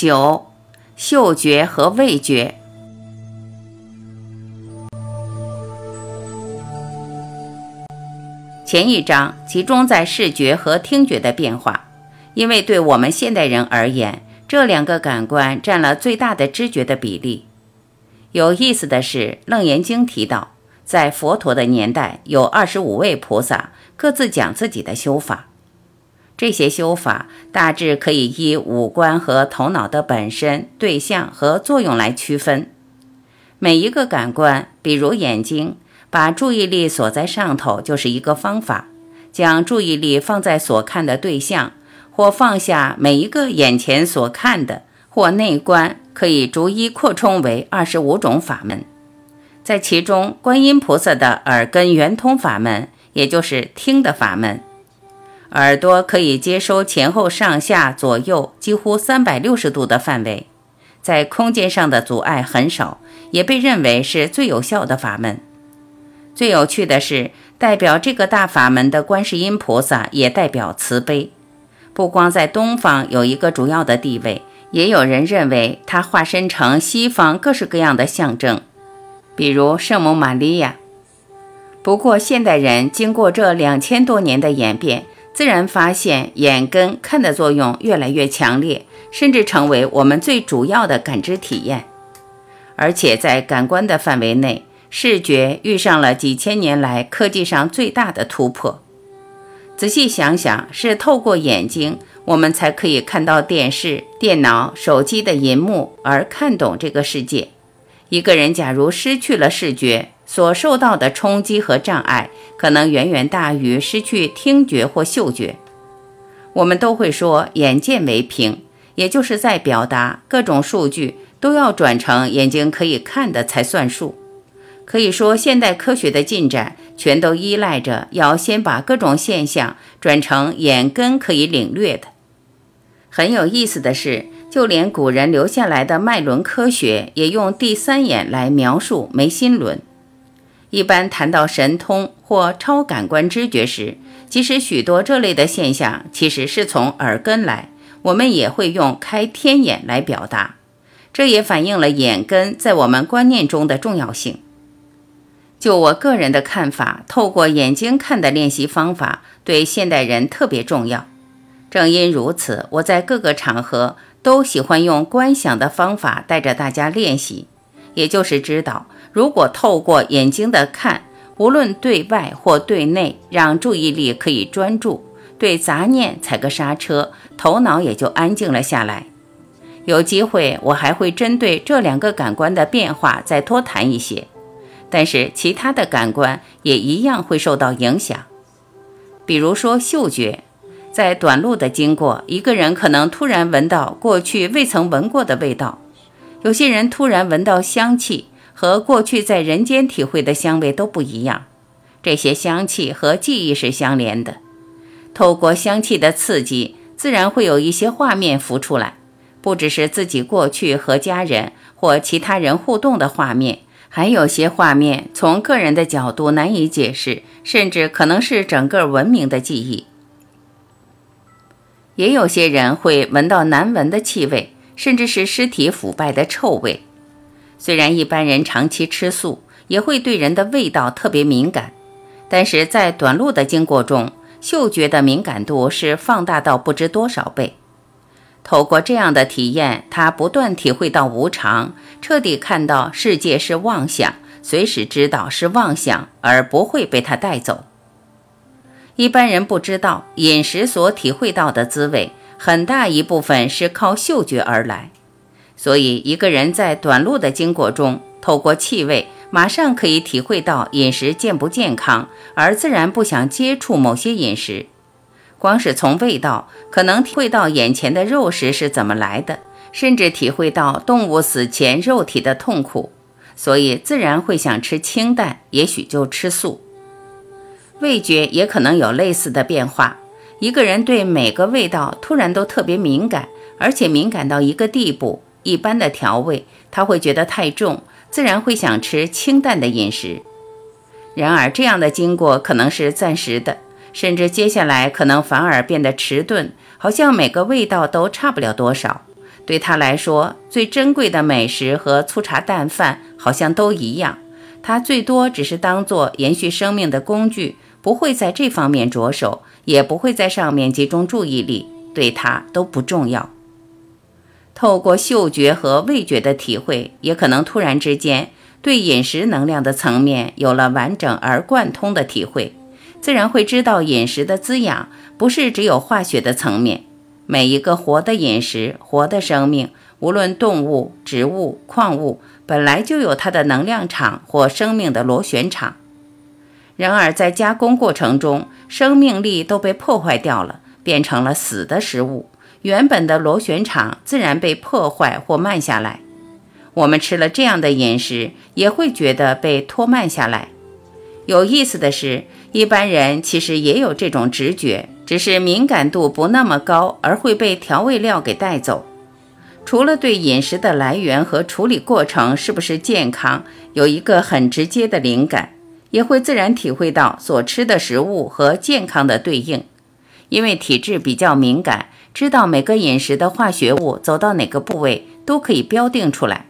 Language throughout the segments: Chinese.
九、嗅觉和味觉。前一章集中在视觉和听觉的变化，因为对我们现代人而言，这两个感官占了最大的知觉的比例。有意思的是，《楞严经》提到，在佛陀的年代，有二十五位菩萨，各自讲自己的修法。这些修法大致可以依五官和头脑的本身、对象和作用来区分。每一个感官，比如眼睛，把注意力锁在上头就是一个方法；将注意力放在所看的对象，或放下每一个眼前所看的，或内观，可以逐一扩充为二十五种法门。在其中，观音菩萨的耳根圆通法门，也就是听的法门。耳朵可以接收前后上下左右几乎三百六十度的范围，在空间上的阻碍很少，也被认为是最有效的法门。最有趣的是，代表这个大法门的观世音菩萨也代表慈悲，不光在东方有一个主要的地位，也有人认为它化身成西方各式各样的象征，比如圣母玛利亚。不过，现代人经过这两千多年的演变。自然发现，眼跟看的作用越来越强烈，甚至成为我们最主要的感知体验。而且在感官的范围内，视觉遇上了几千年来科技上最大的突破。仔细想想，是透过眼睛，我们才可以看到电视、电脑、手机的银幕，而看懂这个世界。一个人假如失去了视觉，所受到的冲击和障碍，可能远远大于失去听觉或嗅觉。我们都会说“眼见为凭”，也就是在表达各种数据都要转成眼睛可以看的才算数。可以说，现代科学的进展全都依赖着要先把各种现象转成眼根可以领略的。很有意思的是，就连古人留下来的脉轮科学，也用第三眼来描述眉心轮。一般谈到神通或超感官知觉时，即使许多这类的现象其实是从耳根来，我们也会用开天眼来表达。这也反映了眼根在我们观念中的重要性。就我个人的看法，透过眼睛看的练习方法对现代人特别重要。正因如此，我在各个场合都喜欢用观想的方法带着大家练习，也就是知道。如果透过眼睛的看，无论对外或对内，让注意力可以专注，对杂念踩个刹车，头脑也就安静了下来。有机会，我还会针对这两个感官的变化再多谈一些。但是其他的感官也一样会受到影响。比如说嗅觉，在短路的经过，一个人可能突然闻到过去未曾闻过的味道，有些人突然闻到香气。和过去在人间体会的香味都不一样，这些香气和记忆是相连的。透过香气的刺激，自然会有一些画面浮出来，不只是自己过去和家人或其他人互动的画面，还有些画面从个人的角度难以解释，甚至可能是整个文明的记忆。也有些人会闻到难闻的气味，甚至是尸体腐败的臭味。虽然一般人长期吃素也会对人的味道特别敏感，但是在短路的经过中，嗅觉的敏感度是放大到不知多少倍。透过这样的体验，他不断体会到无常，彻底看到世界是妄想，随时知道是妄想，而不会被他带走。一般人不知道，饮食所体会到的滋味，很大一部分是靠嗅觉而来。所以，一个人在短路的经过中，透过气味，马上可以体会到饮食健不健康，而自然不想接触某些饮食。光是从味道，可能体会到眼前的肉食是怎么来的，甚至体会到动物死前肉体的痛苦，所以自然会想吃清淡，也许就吃素。味觉也可能有类似的变化。一个人对每个味道突然都特别敏感，而且敏感到一个地步。一般的调味，他会觉得太重，自然会想吃清淡的饮食。然而，这样的经过可能是暂时的，甚至接下来可能反而变得迟钝，好像每个味道都差不了多少。对他来说，最珍贵的美食和粗茶淡饭好像都一样，他最多只是当做延续生命的工具，不会在这方面着手，也不会在上面集中注意力，对他都不重要。透过嗅觉和味觉的体会，也可能突然之间对饮食能量的层面有了完整而贯通的体会，自然会知道饮食的滋养不是只有化学的层面。每一个活的饮食，活的生命，无论动物、植物、矿物，本来就有它的能量场或生命的螺旋场。然而，在加工过程中，生命力都被破坏掉了，变成了死的食物。原本的螺旋场自然被破坏或慢下来。我们吃了这样的饮食，也会觉得被拖慢下来。有意思的是，一般人其实也有这种直觉。只是敏感度不那么高，而会被调味料给带走。除了对饮食的来源和处理过程是不是健康有一个很直接的灵感，也会自然体会到所吃的食物和健康的对应。因为体质比较敏感，知道每个饮食的化学物走到哪个部位都可以标定出来，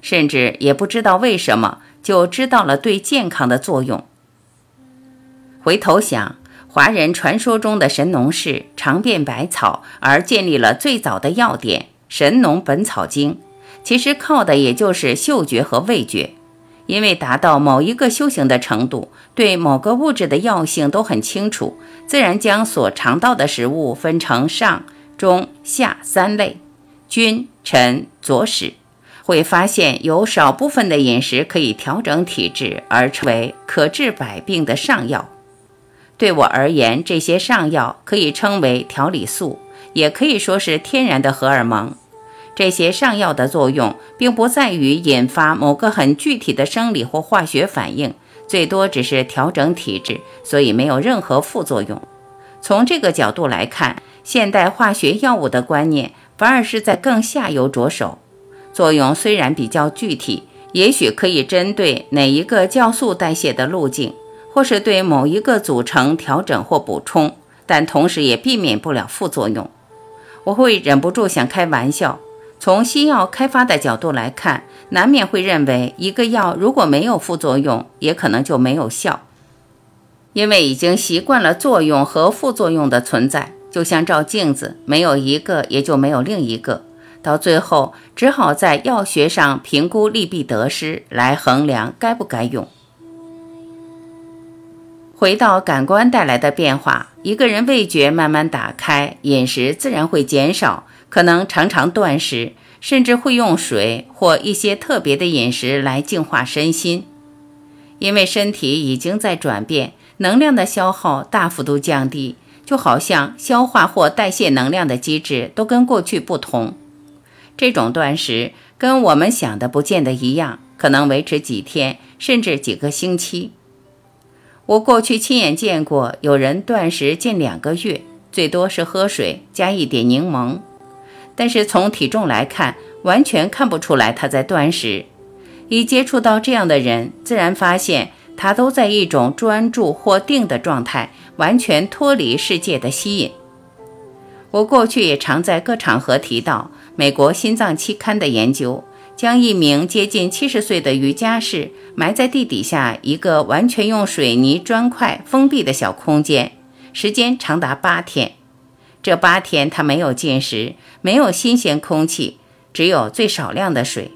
甚至也不知道为什么就知道了对健康的作用。回头想。华人传说中的神农氏尝遍百草，而建立了最早的药典《神农本草经》，其实靠的也就是嗅觉和味觉。因为达到某一个修行的程度，对某个物质的药性都很清楚，自然将所尝到的食物分成上、中、下三类，君、臣、佐、使，会发现有少部分的饮食可以调整体质，而成为可治百病的上药。对我而言，这些上药可以称为调理素，也可以说是天然的荷尔蒙。这些上药的作用，并不在于引发某个很具体的生理或化学反应，最多只是调整体质，所以没有任何副作用。从这个角度来看，现代化学药物的观念反而是在更下游着手。作用虽然比较具体，也许可以针对哪一个酵素代谢的路径。或是对某一个组成调整或补充，但同时也避免不了副作用。我会忍不住想开玩笑，从西药开发的角度来看，难免会认为一个药如果没有副作用，也可能就没有效，因为已经习惯了作用和副作用的存在，就像照镜子，没有一个也就没有另一个，到最后只好在药学上评估利弊得失，来衡量该不该用。回到感官带来的变化，一个人味觉慢慢打开，饮食自然会减少，可能常常断食，甚至会用水或一些特别的饮食来净化身心。因为身体已经在转变，能量的消耗大幅度降低，就好像消化或代谢能量的机制都跟过去不同。这种断食跟我们想的不见得一样，可能维持几天，甚至几个星期。我过去亲眼见过有人断食近两个月，最多是喝水加一点柠檬，但是从体重来看，完全看不出来他在断食。一接触到这样的人，自然发现他都在一种专注或定的状态，完全脱离世界的吸引。我过去也常在各场合提到美国心脏期刊的研究。将一名接近七十岁的瑜伽士埋在地底下一个完全用水泥砖块封闭的小空间，时间长达八天。这八天他没有进食，没有新鲜空气，只有最少量的水。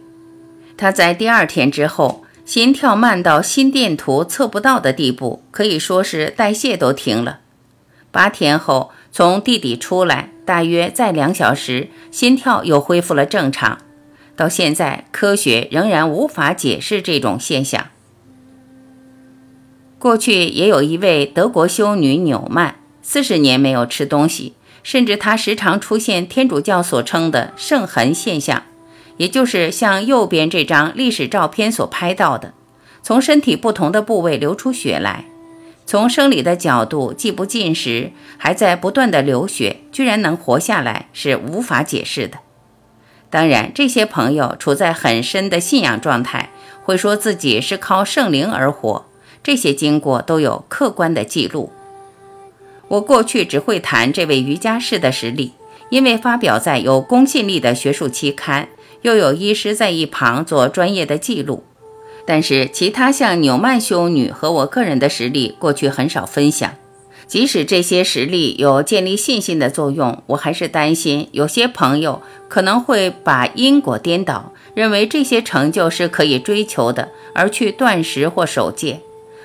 他在第二天之后，心跳慢到心电图测不到的地步，可以说是代谢都停了。八天后从地底出来，大约再两小时，心跳又恢复了正常。到现在，科学仍然无法解释这种现象。过去也有一位德国修女纽曼，四十年没有吃东西，甚至他时常出现天主教所称的圣痕现象，也就是像右边这张历史照片所拍到的，从身体不同的部位流出血来。从生理的角度，既不进食，还在不断的流血，居然能活下来，是无法解释的。当然，这些朋友处在很深的信仰状态，会说自己是靠圣灵而活。这些经过都有客观的记录。我过去只会谈这位瑜伽士的实例，因为发表在有公信力的学术期刊，又有医师在一旁做专业的记录。但是其他像纽曼修女和我个人的实例，过去很少分享。即使这些实例有建立信心的作用，我还是担心有些朋友可能会把因果颠倒，认为这些成就是可以追求的，而去断食或守戒，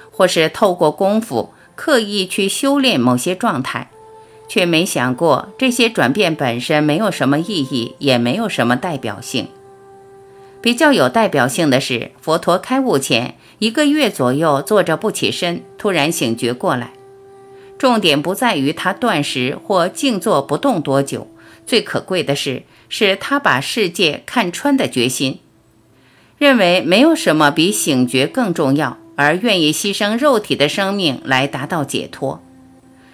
或是透过功夫刻意去修炼某些状态，却没想过这些转变本身没有什么意义，也没有什么代表性。比较有代表性的是，佛陀开悟前一个月左右坐着不起身，突然醒觉过来。重点不在于他断食或静坐不动多久，最可贵的是，是他把世界看穿的决心，认为没有什么比醒觉更重要，而愿意牺牲肉体的生命来达到解脱。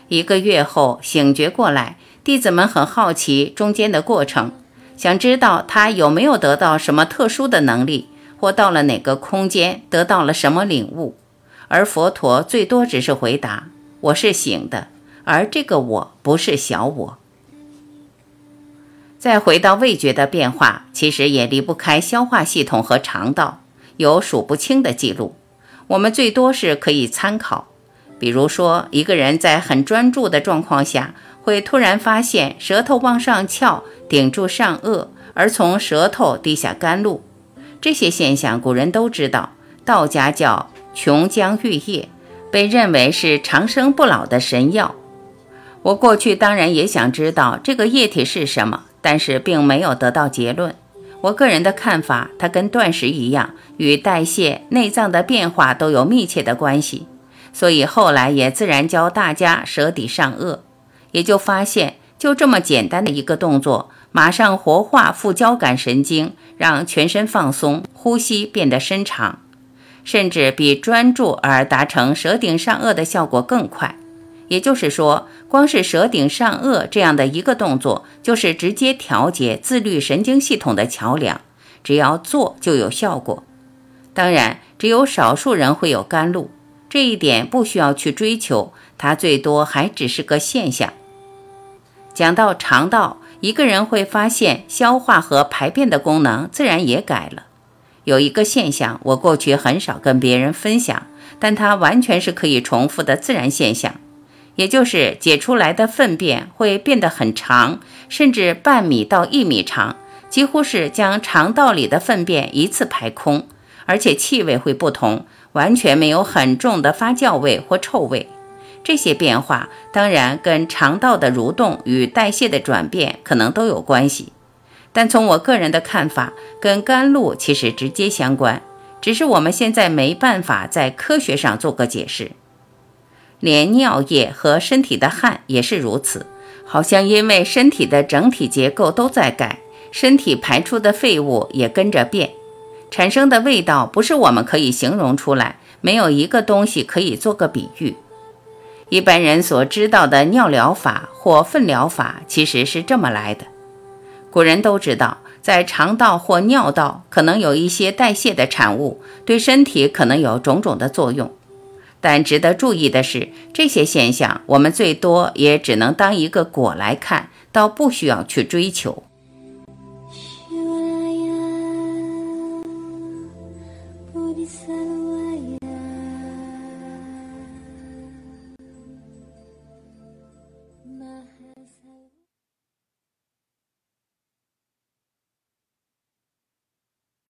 一个月后醒觉过来，弟子们很好奇中间的过程，想知道他有没有得到什么特殊的能力，或到了哪个空间得到了什么领悟，而佛陀最多只是回答。我是醒的，而这个我不是小我。再回到味觉的变化，其实也离不开消化系统和肠道，有数不清的记录。我们最多是可以参考，比如说一个人在很专注的状况下，会突然发现舌头往上翘，顶住上颚，而从舌头滴下甘露。这些现象古人都知道，道家叫琼浆玉液。被认为是长生不老的神药。我过去当然也想知道这个液体是什么，但是并没有得到结论。我个人的看法，它跟断食一样，与代谢、内脏的变化都有密切的关系。所以后来也自然教大家舌底上颚，也就发现，就这么简单的一个动作，马上活化副交感神经，让全身放松，呼吸变得深长。甚至比专注而达成舌顶上颚的效果更快，也就是说，光是舌顶上颚这样的一个动作，就是直接调节自律神经系统的桥梁，只要做就有效果。当然，只有少数人会有甘露，这一点不需要去追求，它最多还只是个现象。讲到肠道，一个人会发现消化和排便的功能自然也改了。有一个现象，我过去很少跟别人分享，但它完全是可以重复的自然现象，也就是解出来的粪便会变得很长，甚至半米到一米长，几乎是将肠道里的粪便一次排空，而且气味会不同，完全没有很重的发酵味或臭味。这些变化当然跟肠道的蠕动与代谢的转变可能都有关系。但从我个人的看法，跟甘露其实直接相关，只是我们现在没办法在科学上做个解释。连尿液和身体的汗也是如此，好像因为身体的整体结构都在改，身体排出的废物也跟着变，产生的味道不是我们可以形容出来，没有一个东西可以做个比喻。一般人所知道的尿疗法或粪疗法，其实是这么来的。古人都知道，在肠道或尿道可能有一些代谢的产物，对身体可能有种种的作用。但值得注意的是，这些现象我们最多也只能当一个果来看，倒不需要去追求。